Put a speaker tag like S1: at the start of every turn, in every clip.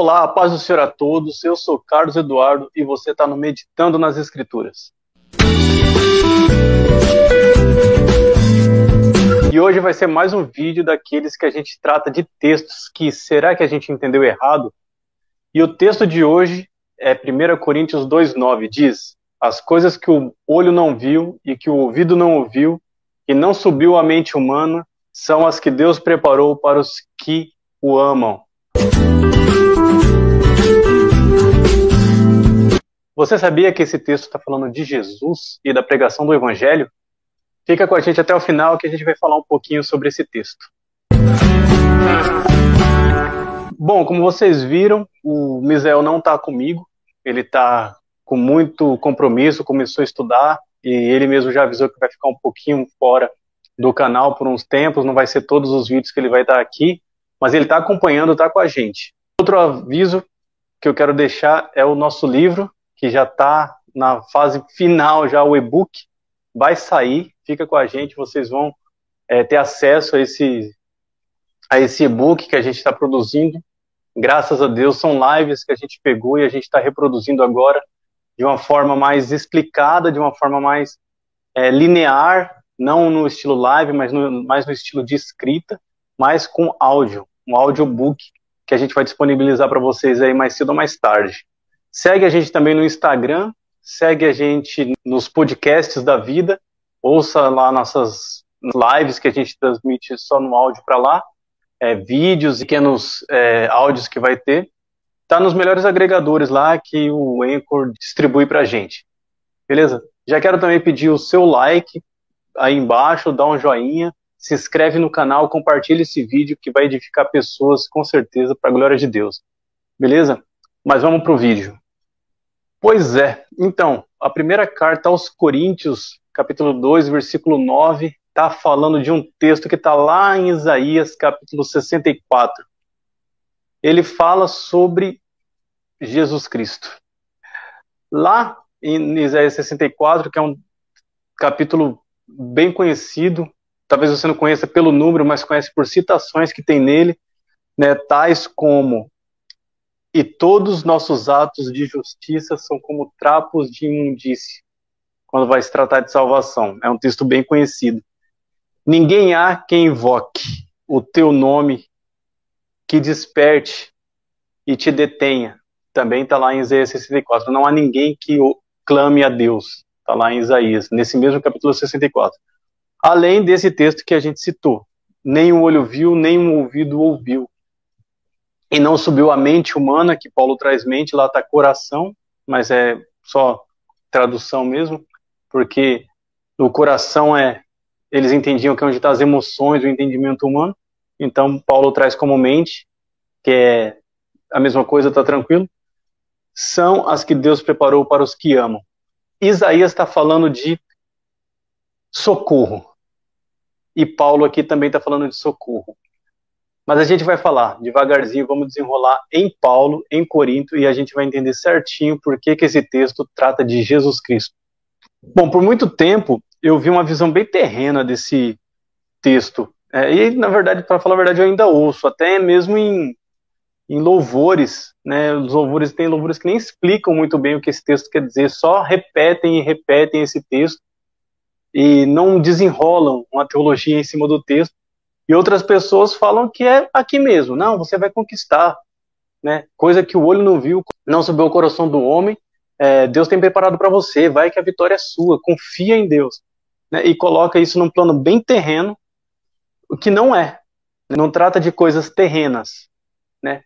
S1: Olá, paz do Senhor a todos. Eu sou Carlos Eduardo e você está no Meditando nas Escrituras. E hoje vai ser mais um vídeo daqueles que a gente trata de textos que será que a gente entendeu errado? E o texto de hoje é 1 Coríntios 2,9. Diz: As coisas que o olho não viu e que o ouvido não ouviu e não subiu à mente humana são as que Deus preparou para os que o amam. Você sabia que esse texto está falando de Jesus e da pregação do Evangelho? Fica com a gente até o final que a gente vai falar um pouquinho sobre esse texto. Bom, como vocês viram, o Misael não está comigo. Ele está com muito compromisso, começou a estudar e ele mesmo já avisou que vai ficar um pouquinho fora do canal por uns tempos. Não vai ser todos os vídeos que ele vai estar aqui, mas ele está acompanhando, está com a gente. Outro aviso que eu quero deixar é o nosso livro que já está na fase final, já o e-book vai sair. Fica com a gente, vocês vão é, ter acesso a esse, a esse e-book que a gente está produzindo. Graças a Deus, são lives que a gente pegou e a gente está reproduzindo agora de uma forma mais explicada, de uma forma mais é, linear, não no estilo live, mas no, mais no estilo de escrita, mas com áudio, um audiobook que a gente vai disponibilizar para vocês aí mais cedo ou mais tarde. Segue a gente também no Instagram, segue a gente nos podcasts da vida, ouça lá nossas lives que a gente transmite só no áudio para lá, é, vídeos e pequenos é, áudios que vai ter. Tá nos melhores agregadores lá que o Anchor distribui para a gente. Beleza? Já quero também pedir o seu like aí embaixo, dá um joinha, se inscreve no canal, compartilha esse vídeo que vai edificar pessoas com certeza para a glória de Deus. Beleza? Mas vamos para o vídeo. Pois é, então, a primeira carta aos Coríntios, capítulo 2, versículo 9, está falando de um texto que está lá em Isaías, capítulo 64. Ele fala sobre Jesus Cristo. Lá em Isaías 64, que é um capítulo bem conhecido, talvez você não conheça pelo número, mas conhece por citações que tem nele, né, tais como e todos os nossos atos de justiça são como trapos de imundície, quando vai se tratar de salvação. É um texto bem conhecido. Ninguém há quem invoque o teu nome, que desperte e te detenha. Também está lá em Isaías 64. Não há ninguém que clame a Deus. Está lá em Isaías, nesse mesmo capítulo 64. Além desse texto que a gente citou. O olho viu, nem o ouvido ouviu e não subiu a mente humana, que Paulo traz mente, lá está coração, mas é só tradução mesmo, porque o coração é, eles entendiam que é onde estão tá as emoções, o entendimento humano, então Paulo traz como mente, que é a mesma coisa, está tranquilo, são as que Deus preparou para os que amam. Isaías está falando de socorro, e Paulo aqui também está falando de socorro. Mas a gente vai falar devagarzinho, vamos desenrolar em Paulo, em Corinto, e a gente vai entender certinho por que, que esse texto trata de Jesus Cristo. Bom, por muito tempo eu vi uma visão bem terrena desse texto. É, e, na verdade, para falar a verdade, eu ainda ouço, até mesmo em, em louvores, né? Os louvores têm louvores que nem explicam muito bem o que esse texto quer dizer, só repetem e repetem esse texto e não desenrolam uma teologia em cima do texto e outras pessoas falam que é aqui mesmo. Não, você vai conquistar. Né? Coisa que o olho não viu, não subiu o coração do homem. É, Deus tem preparado para você. Vai que a vitória é sua. Confia em Deus. Né? E coloca isso num plano bem terreno, o que não é. Não trata de coisas terrenas. Né?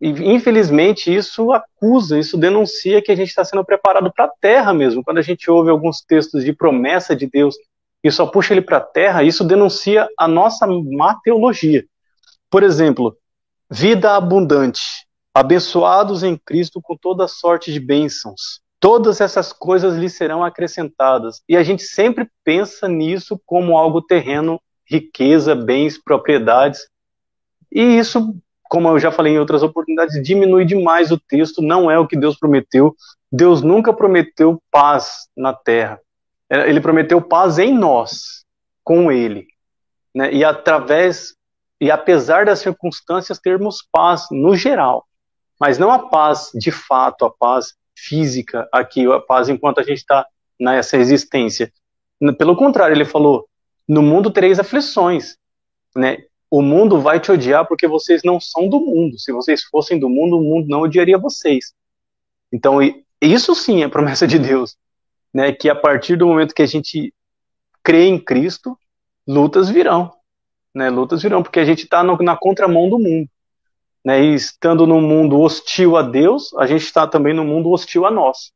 S1: E, infelizmente, isso acusa, isso denuncia que a gente está sendo preparado para a terra mesmo. Quando a gente ouve alguns textos de promessa de Deus e só puxa ele para a terra, isso denuncia a nossa má teologia. Por exemplo, vida abundante, abençoados em Cristo com toda sorte de bênçãos. Todas essas coisas lhe serão acrescentadas. E a gente sempre pensa nisso como algo terreno, riqueza, bens, propriedades. E isso, como eu já falei em outras oportunidades, diminui demais o texto, não é o que Deus prometeu. Deus nunca prometeu paz na terra. É, ele prometeu paz em nós, com ele. Né? E através, e apesar das circunstâncias, termos paz no geral. mas não a paz de fato, a paz física aqui, a paz enquanto a gente está nessa existência. Pelo contrário, ele falou: no mundo tereis aflições, né? O mundo vai te odiar porque vocês não são do mundo. Se vocês fossem do mundo, o mundo não odiaria vocês. Então, isso sim é promessa de Deus, né? Que a partir do momento que a gente crê em Cristo, lutas virão, né? Lutas virão porque a gente está na contramão do mundo, né? E estando no mundo hostil a Deus, a gente está também no mundo hostil a nós.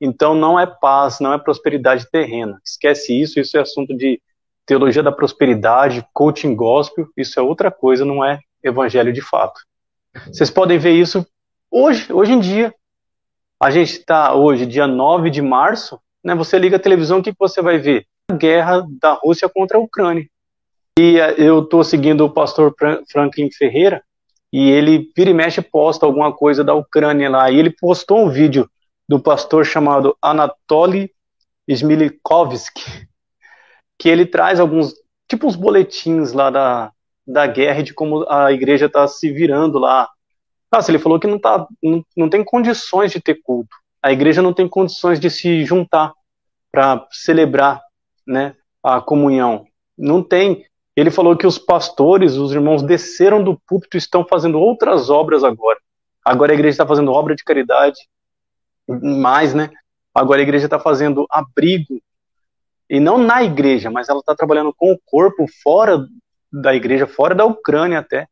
S1: Então, não é paz, não é prosperidade terrena. Esquece isso. Isso é assunto de teologia da prosperidade, coaching gospel. Isso é outra coisa, não é evangelho de fato. Vocês podem ver isso hoje, hoje em dia. A gente está hoje, dia 9 de março, né, você liga a televisão, o que, que você vai ver? A guerra da Rússia contra a Ucrânia. E eh, eu estou seguindo o pastor Franklin Ferreira, e ele vira e mexe posta alguma coisa da Ucrânia lá. E ele postou um vídeo do pastor chamado Anatoly Smilikovsky, que ele traz alguns, tipo uns boletins lá da, da guerra e de como a igreja está se virando lá nossa, ele falou que não, tá, não, não tem condições de ter culto. A igreja não tem condições de se juntar para celebrar né, a comunhão. Não tem. Ele falou que os pastores, os irmãos, desceram do púlpito e estão fazendo outras obras agora. Agora a igreja está fazendo obra de caridade, mais, né? Agora a igreja está fazendo abrigo, e não na igreja, mas ela está trabalhando com o corpo fora da igreja, fora da Ucrânia até,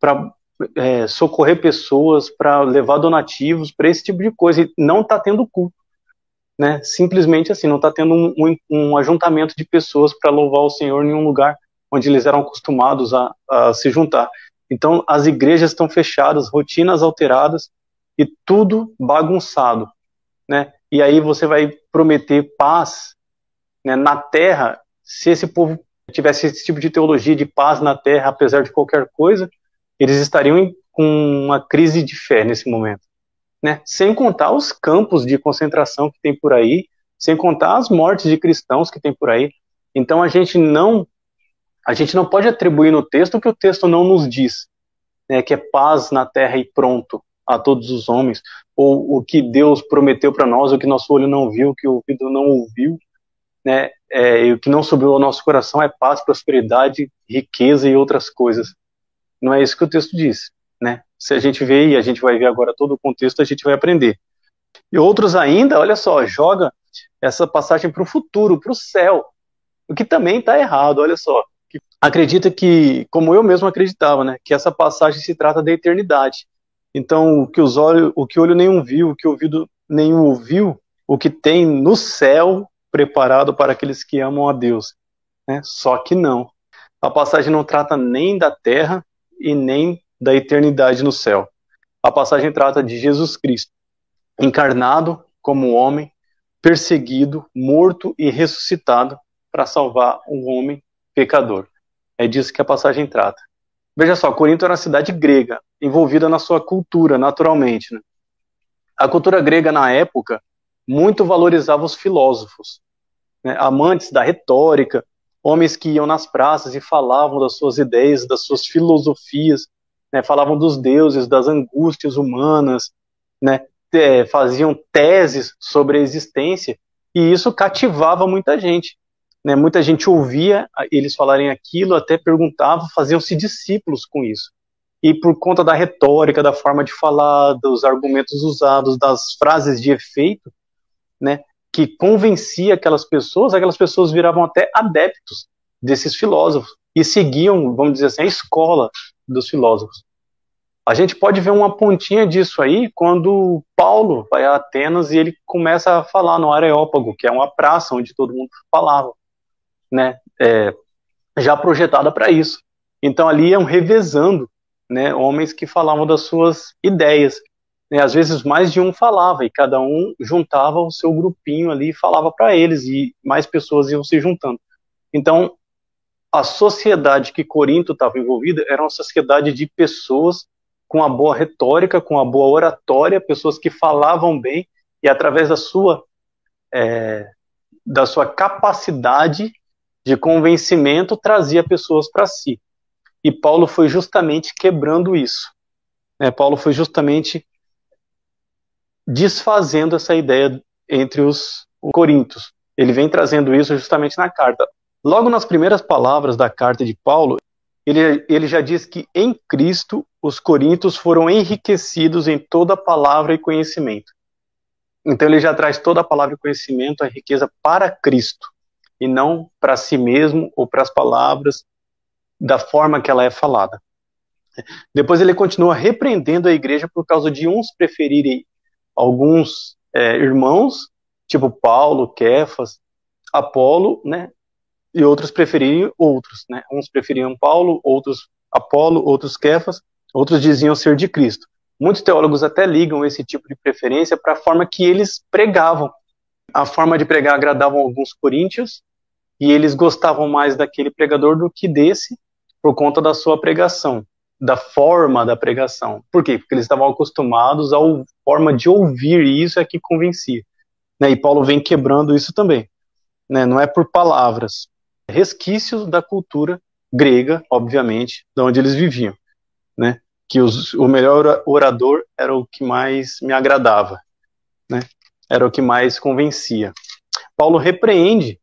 S1: para é, socorrer pessoas, para levar donativos, para esse tipo de coisa. E não está tendo culto. Né? Simplesmente assim, não está tendo um, um, um, ajuntamento de pessoas para louvar o Senhor em um lugar onde eles eram acostumados a, a se juntar. Então, as igrejas estão fechadas, rotinas alteradas e tudo bagunçado. Né? E aí você vai prometer paz né, na terra, se esse povo tivesse esse tipo de teologia de paz na terra, apesar de qualquer coisa, eles estariam com uma crise de fé nesse momento. Né? Sem contar os campos de concentração que tem por aí, sem contar as mortes de cristãos que tem por aí. Então a gente não a gente não pode atribuir no texto o que o texto não nos diz, né, que é paz na terra e pronto a todos os homens, ou o que Deus prometeu para nós, o que nosso olho não viu, o que o ouvido não ouviu, né, é, e o que não subiu ao nosso coração é paz, prosperidade, riqueza e outras coisas. Não é isso que o texto diz, né? Se a gente vê e a gente vai ver agora todo o contexto, a gente vai aprender. E outros ainda, olha só, joga essa passagem para o futuro, para o céu, o que também está errado, olha só. Acredita que, como eu mesmo acreditava, né, que essa passagem se trata da eternidade. Então, o que os olhos, o que olho nenhum viu, o que ouvido nenhum ouviu, o que tem no céu preparado para aqueles que amam a Deus. Né? Só que não. A passagem não trata nem da terra, e nem da eternidade no céu. A passagem trata de Jesus Cristo, encarnado como homem, perseguido, morto e ressuscitado para salvar um homem pecador. É disso que a passagem trata. Veja só, Corinto era uma cidade grega, envolvida na sua cultura, naturalmente. Né? A cultura grega, na época, muito valorizava os filósofos, né? amantes da retórica, homens que iam nas praças e falavam das suas ideias, das suas filosofias, né, falavam dos deuses, das angústias humanas, né, é, faziam teses sobre a existência, e isso cativava muita gente. Né, muita gente ouvia eles falarem aquilo, até perguntava, faziam-se discípulos com isso. E por conta da retórica, da forma de falar, dos argumentos usados, das frases de efeito, né, que convencia aquelas pessoas, aquelas pessoas viravam até adeptos desses filósofos e seguiam, vamos dizer assim, a escola dos filósofos. A gente pode ver uma pontinha disso aí quando Paulo vai a Atenas e ele começa a falar no Areópago, que é uma praça onde todo mundo falava, né? É, já projetada para isso. Então ali iam revezando, né? Homens que falavam das suas ideias. Né, às vezes mais de um falava e cada um juntava o seu grupinho ali e falava para eles e mais pessoas iam se juntando. Então, a sociedade que Corinto estava envolvida era uma sociedade de pessoas com a boa retórica, com a boa oratória, pessoas que falavam bem e através da sua é, da sua capacidade de convencimento trazia pessoas para si. E Paulo foi justamente quebrando isso. Né? Paulo foi justamente desfazendo essa ideia entre os coríntios. Ele vem trazendo isso justamente na carta. Logo nas primeiras palavras da carta de Paulo, ele, ele já diz que em Cristo os coríntios foram enriquecidos em toda palavra e conhecimento. Então ele já traz toda a palavra e conhecimento, a riqueza para Cristo, e não para si mesmo ou para as palavras da forma que ela é falada. Depois ele continua repreendendo a igreja por causa de uns preferirem alguns é, irmãos, tipo Paulo, Kefas, Apolo, né? E outros preferirem outros, né? Uns preferiam Paulo, outros Apolo, outros Kefas, outros diziam ser de Cristo. Muitos teólogos até ligam esse tipo de preferência para a forma que eles pregavam. A forma de pregar agradava alguns coríntios e eles gostavam mais daquele pregador do que desse por conta da sua pregação, da forma da pregação. Por quê? Porque eles estavam acostumados à forma de ouvir e isso é que convencia. Né? E Paulo vem quebrando isso também. Né? Não é por palavras, resquícios da cultura grega, obviamente, de onde eles viviam. Né? que os, o melhor orador era o que mais me agradava, né? Era o que mais convencia. Paulo repreende,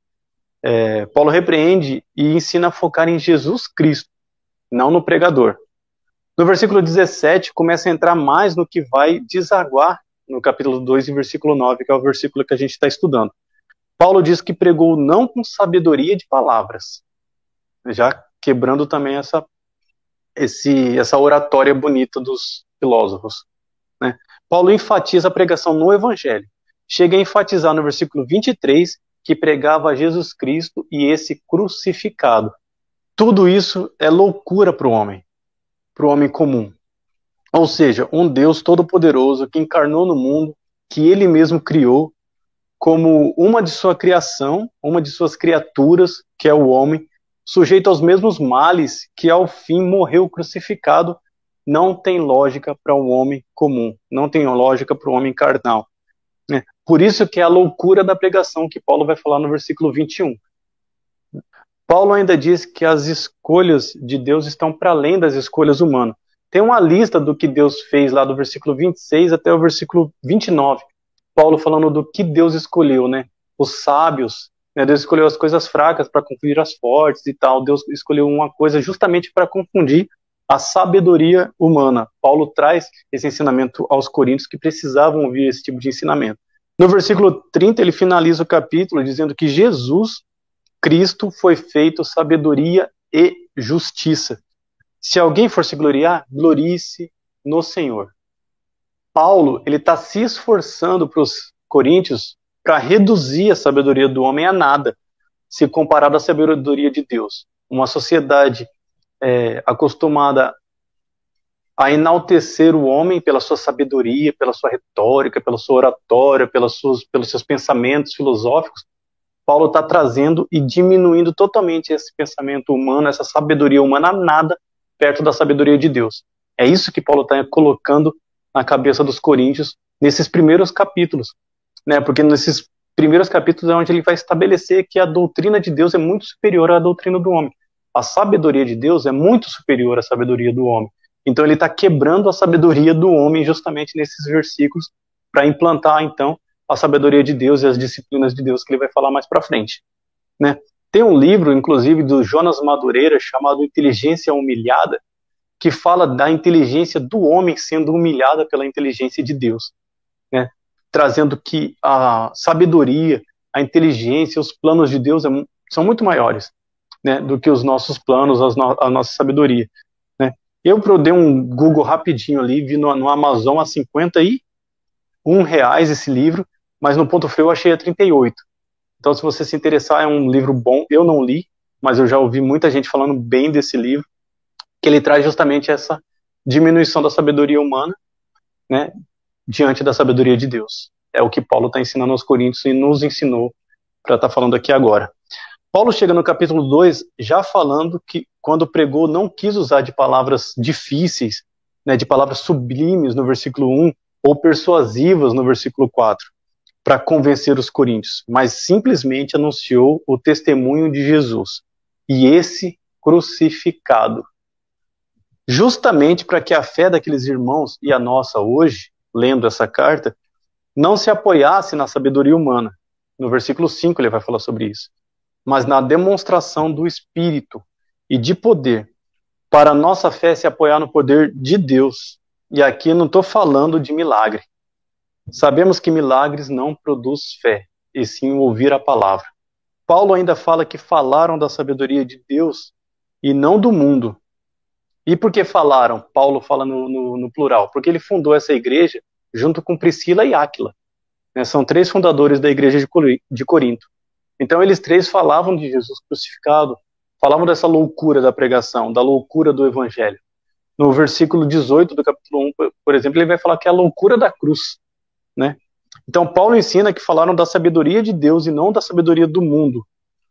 S1: é, Paulo repreende e ensina a focar em Jesus Cristo, não no pregador. No versículo 17 começa a entrar mais no que vai desaguar no capítulo 2 e versículo 9, que é o versículo que a gente está estudando. Paulo diz que pregou não com sabedoria de palavras, já quebrando também essa esse, essa oratória bonita dos filósofos. Né? Paulo enfatiza a pregação no Evangelho. Chega a enfatizar no versículo 23 que pregava Jesus Cristo e esse crucificado. Tudo isso é loucura para o homem, para o homem comum. Ou seja, um Deus todo-poderoso que encarnou no mundo, que ele mesmo criou, como uma de sua criação, uma de suas criaturas, que é o homem, sujeito aos mesmos males que ao fim morreu crucificado, não tem lógica para um homem comum, não tem lógica para um homem carnal. É, por isso que é a loucura da pregação que Paulo vai falar no versículo 21. Paulo ainda diz que as escolhas de Deus estão para além das escolhas humanas. Tem uma lista do que Deus fez lá do versículo 26 até o versículo 29. Paulo falando do que Deus escolheu, né? Os sábios, né? Deus escolheu as coisas fracas para confundir as fortes e tal. Deus escolheu uma coisa justamente para confundir a sabedoria humana. Paulo traz esse ensinamento aos coríntios que precisavam ouvir esse tipo de ensinamento. No versículo 30, ele finaliza o capítulo dizendo que Jesus, Cristo, foi feito sabedoria e justiça. Se alguém for se gloriar, glorie-se no Senhor. Paulo, ele está se esforçando para os coríntios para reduzir a sabedoria do homem a nada, se comparado à sabedoria de Deus. Uma sociedade é, acostumada a enaltecer o homem pela sua sabedoria, pela sua retórica, pela sua oratória, pelas suas, pelos seus pensamentos filosóficos, Paulo está trazendo e diminuindo totalmente esse pensamento humano, essa sabedoria humana nada perto da sabedoria de Deus. É isso que Paulo está colocando na cabeça dos coríntios nesses primeiros capítulos né? Porque nesses primeiros capítulos é onde ele vai estabelecer que a doutrina de Deus é muito superior à doutrina do homem. A sabedoria de Deus é muito superior à sabedoria do homem. Então ele está quebrando a sabedoria do homem justamente nesses versículos para implantar então a sabedoria de Deus e as disciplinas de Deus que ele vai falar mais para frente, né? Tem um livro, inclusive, do Jonas Madureira chamado Inteligência Humilhada, que fala da inteligência do homem sendo humilhada pela inteligência de Deus. Né? trazendo que a sabedoria, a inteligência, os planos de Deus é, são muito maiores né, do que os nossos planos, no, a nossa sabedoria. Né. Eu dei um Google rapidinho ali, vi no, no Amazon a 51 reais esse livro, mas no Ponto Frio eu achei a 38. Então, se você se interessar, é um livro bom. Eu não li, mas eu já ouvi muita gente falando bem desse livro, que ele traz justamente essa diminuição da sabedoria humana, né, diante da sabedoria de Deus. É o que Paulo está ensinando aos Coríntios e nos ensinou para estar tá falando aqui agora. Paulo chega no capítulo 2 já falando que quando pregou não quis usar de palavras difíceis, né, de palavras sublimes no versículo 1 ou persuasivas no versículo 4 para convencer os coríntios, mas simplesmente anunciou o testemunho de Jesus e esse crucificado. Justamente para que a fé daqueles irmãos e a nossa hoje lendo essa carta, não se apoiasse na sabedoria humana. No versículo 5 ele vai falar sobre isso. Mas na demonstração do Espírito e de poder, para a nossa fé se apoiar no poder de Deus. E aqui não estou falando de milagre. Sabemos que milagres não produz fé, e sim ouvir a palavra. Paulo ainda fala que falaram da sabedoria de Deus e não do mundo. E por que falaram? Paulo fala no, no, no plural. Porque ele fundou essa igreja junto com Priscila e Áquila. Né? São três fundadores da igreja de Corinto. Então eles três falavam de Jesus crucificado, falavam dessa loucura da pregação, da loucura do evangelho. No versículo 18 do capítulo 1, por exemplo, ele vai falar que é a loucura da cruz, né? Então Paulo ensina que falaram da sabedoria de Deus e não da sabedoria do mundo,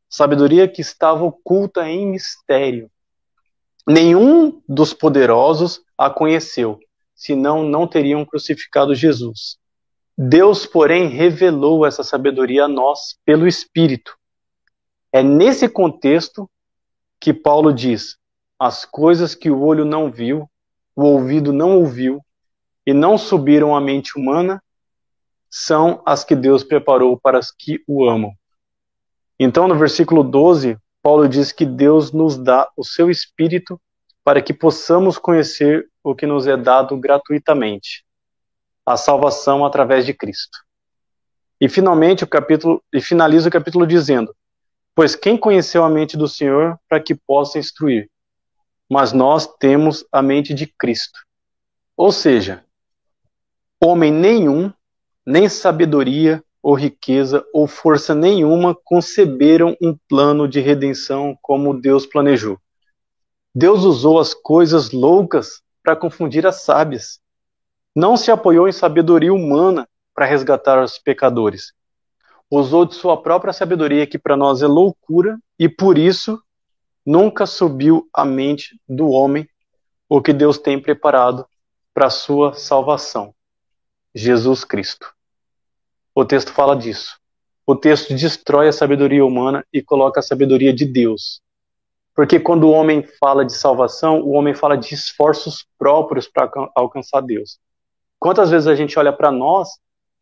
S1: sabedoria que estava oculta em mistério. Nenhum dos poderosos a conheceu, senão não teriam crucificado Jesus. Deus, porém, revelou essa sabedoria a nós pelo Espírito. É nesse contexto que Paulo diz: as coisas que o olho não viu, o ouvido não ouviu e não subiram à mente humana, são as que Deus preparou para as que o amam. Então, no versículo 12, Paulo diz que Deus nos dá o seu espírito para que possamos conhecer o que nos é dado gratuitamente, a salvação através de Cristo. E finalmente o capítulo e finaliza o capítulo dizendo: Pois quem conheceu a mente do Senhor para que possa instruir? Mas nós temos a mente de Cristo. Ou seja, homem nenhum, nem sabedoria, ou riqueza, ou força nenhuma conceberam um plano de redenção como Deus planejou. Deus usou as coisas loucas para confundir as sábias. Não se apoiou em sabedoria humana para resgatar os pecadores. Usou de sua própria sabedoria, que para nós é loucura, e por isso nunca subiu à mente do homem o que Deus tem preparado para sua salvação. Jesus Cristo. O texto fala disso. O texto destrói a sabedoria humana e coloca a sabedoria de Deus. Porque quando o homem fala de salvação, o homem fala de esforços próprios para alcançar Deus. Quantas vezes a gente olha para nós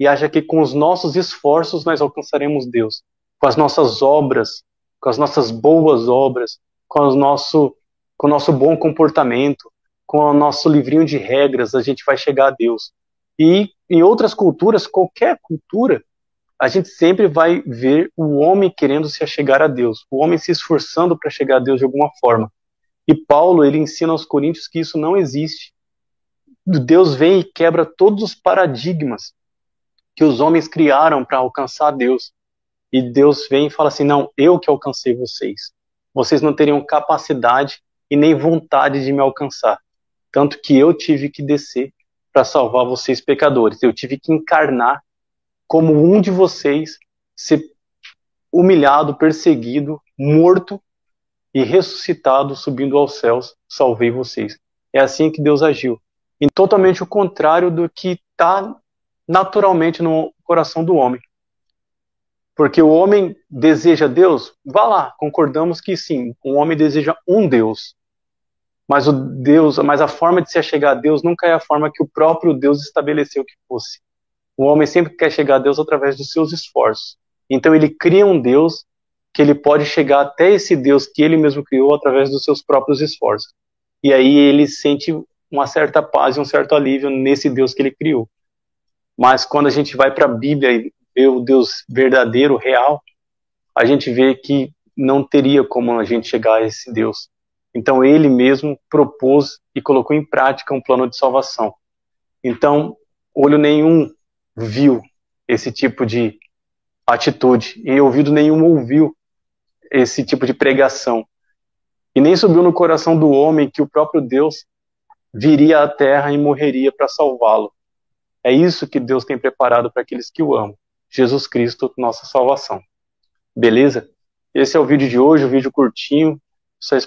S1: e acha que com os nossos esforços nós alcançaremos Deus? Com as nossas obras, com as nossas boas obras, com o nosso, com o nosso bom comportamento, com o nosso livrinho de regras, a gente vai chegar a Deus. E em outras culturas, qualquer cultura, a gente sempre vai ver o homem querendo se achegar a Deus, o homem se esforçando para chegar a Deus de alguma forma. E Paulo, ele ensina aos coríntios que isso não existe. Deus vem e quebra todos os paradigmas que os homens criaram para alcançar a Deus. E Deus vem e fala assim: "Não, eu que alcancei vocês. Vocês não teriam capacidade e nem vontade de me alcançar, tanto que eu tive que descer para salvar vocês pecadores. Eu tive que encarnar como um de vocês, ser humilhado, perseguido, morto e ressuscitado, subindo aos céus, salvei vocês. É assim que Deus agiu. E totalmente o contrário do que está naturalmente no coração do homem. Porque o homem deseja Deus, vá lá, concordamos que sim, o homem deseja um Deus. Mas o Deus, mas a forma de se achegar a Deus nunca é a forma que o próprio Deus estabeleceu que fosse. O homem sempre quer chegar a Deus através dos seus esforços. Então ele cria um Deus que ele pode chegar até esse Deus que ele mesmo criou através dos seus próprios esforços. E aí ele sente uma certa paz e um certo alívio nesse Deus que ele criou. Mas quando a gente vai para a Bíblia e vê o Deus verdadeiro, real, a gente vê que não teria como a gente chegar a esse Deus. Então ele mesmo propôs e colocou em prática um plano de salvação. Então, olho nenhum viu esse tipo de atitude e ouvido nenhum ouviu esse tipo de pregação. E nem subiu no coração do homem que o próprio Deus viria à terra e morreria para salvá-lo. É isso que Deus tem preparado para aqueles que o amam. Jesus Cristo, nossa salvação. Beleza? Esse é o vídeo de hoje, um vídeo curtinho,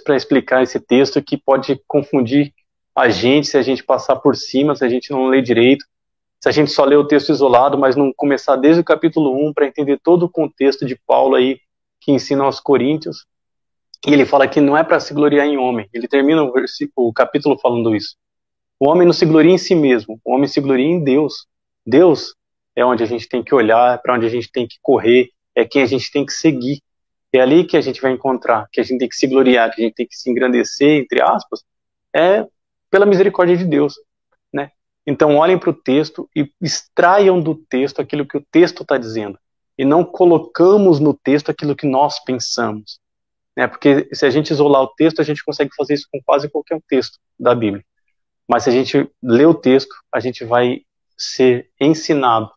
S1: para explicar esse texto que pode confundir a gente se a gente passar por cima, se a gente não ler direito, se a gente só ler o texto isolado, mas não começar desde o capítulo 1 para entender todo o contexto de Paulo aí que ensina aos Coríntios. E ele fala que não é para se gloriar em homem. Ele termina o, o capítulo falando isso. O homem não se gloria em si mesmo, o homem se gloria em Deus. Deus é onde a gente tem que olhar, para onde a gente tem que correr, é quem a gente tem que seguir. É ali que a gente vai encontrar, que a gente tem que se gloriar, que a gente tem que se engrandecer, entre aspas, é pela misericórdia de Deus, né? Então olhem para o texto e extraiam do texto aquilo que o texto está dizendo e não colocamos no texto aquilo que nós pensamos, né? Porque se a gente isolar o texto, a gente consegue fazer isso com quase qualquer texto da Bíblia. Mas se a gente lê o texto, a gente vai ser ensinado,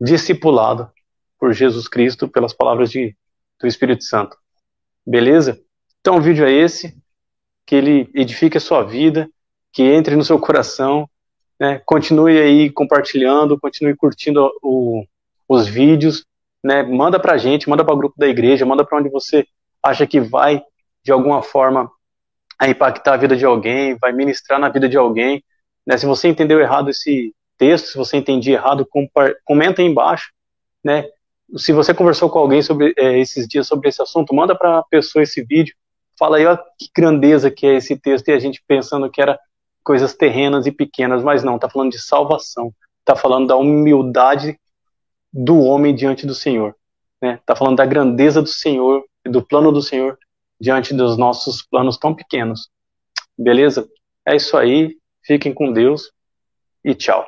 S1: discipulado por Jesus Cristo pelas palavras de, do Espírito Santo. Beleza? Então o vídeo é esse, que ele edifique a sua vida, que entre no seu coração, né? continue aí compartilhando, continue curtindo o, os vídeos, né? manda pra gente, manda para o grupo da igreja, manda para onde você acha que vai, de alguma forma, a impactar a vida de alguém, vai ministrar na vida de alguém. Né? Se você entendeu errado esse texto, se você entendia errado, comenta aí embaixo. Né? se você conversou com alguém sobre é, esses dias sobre esse assunto, manda para a pessoa esse vídeo. Fala aí, ó, que grandeza que é esse texto. E a gente pensando que era coisas terrenas e pequenas, mas não, está falando de salvação. Está falando da humildade do homem diante do Senhor. Está Tá falando da grandeza do Senhor, e do plano do Senhor diante dos nossos planos tão pequenos. Beleza? É isso aí. Fiquem com Deus e tchau.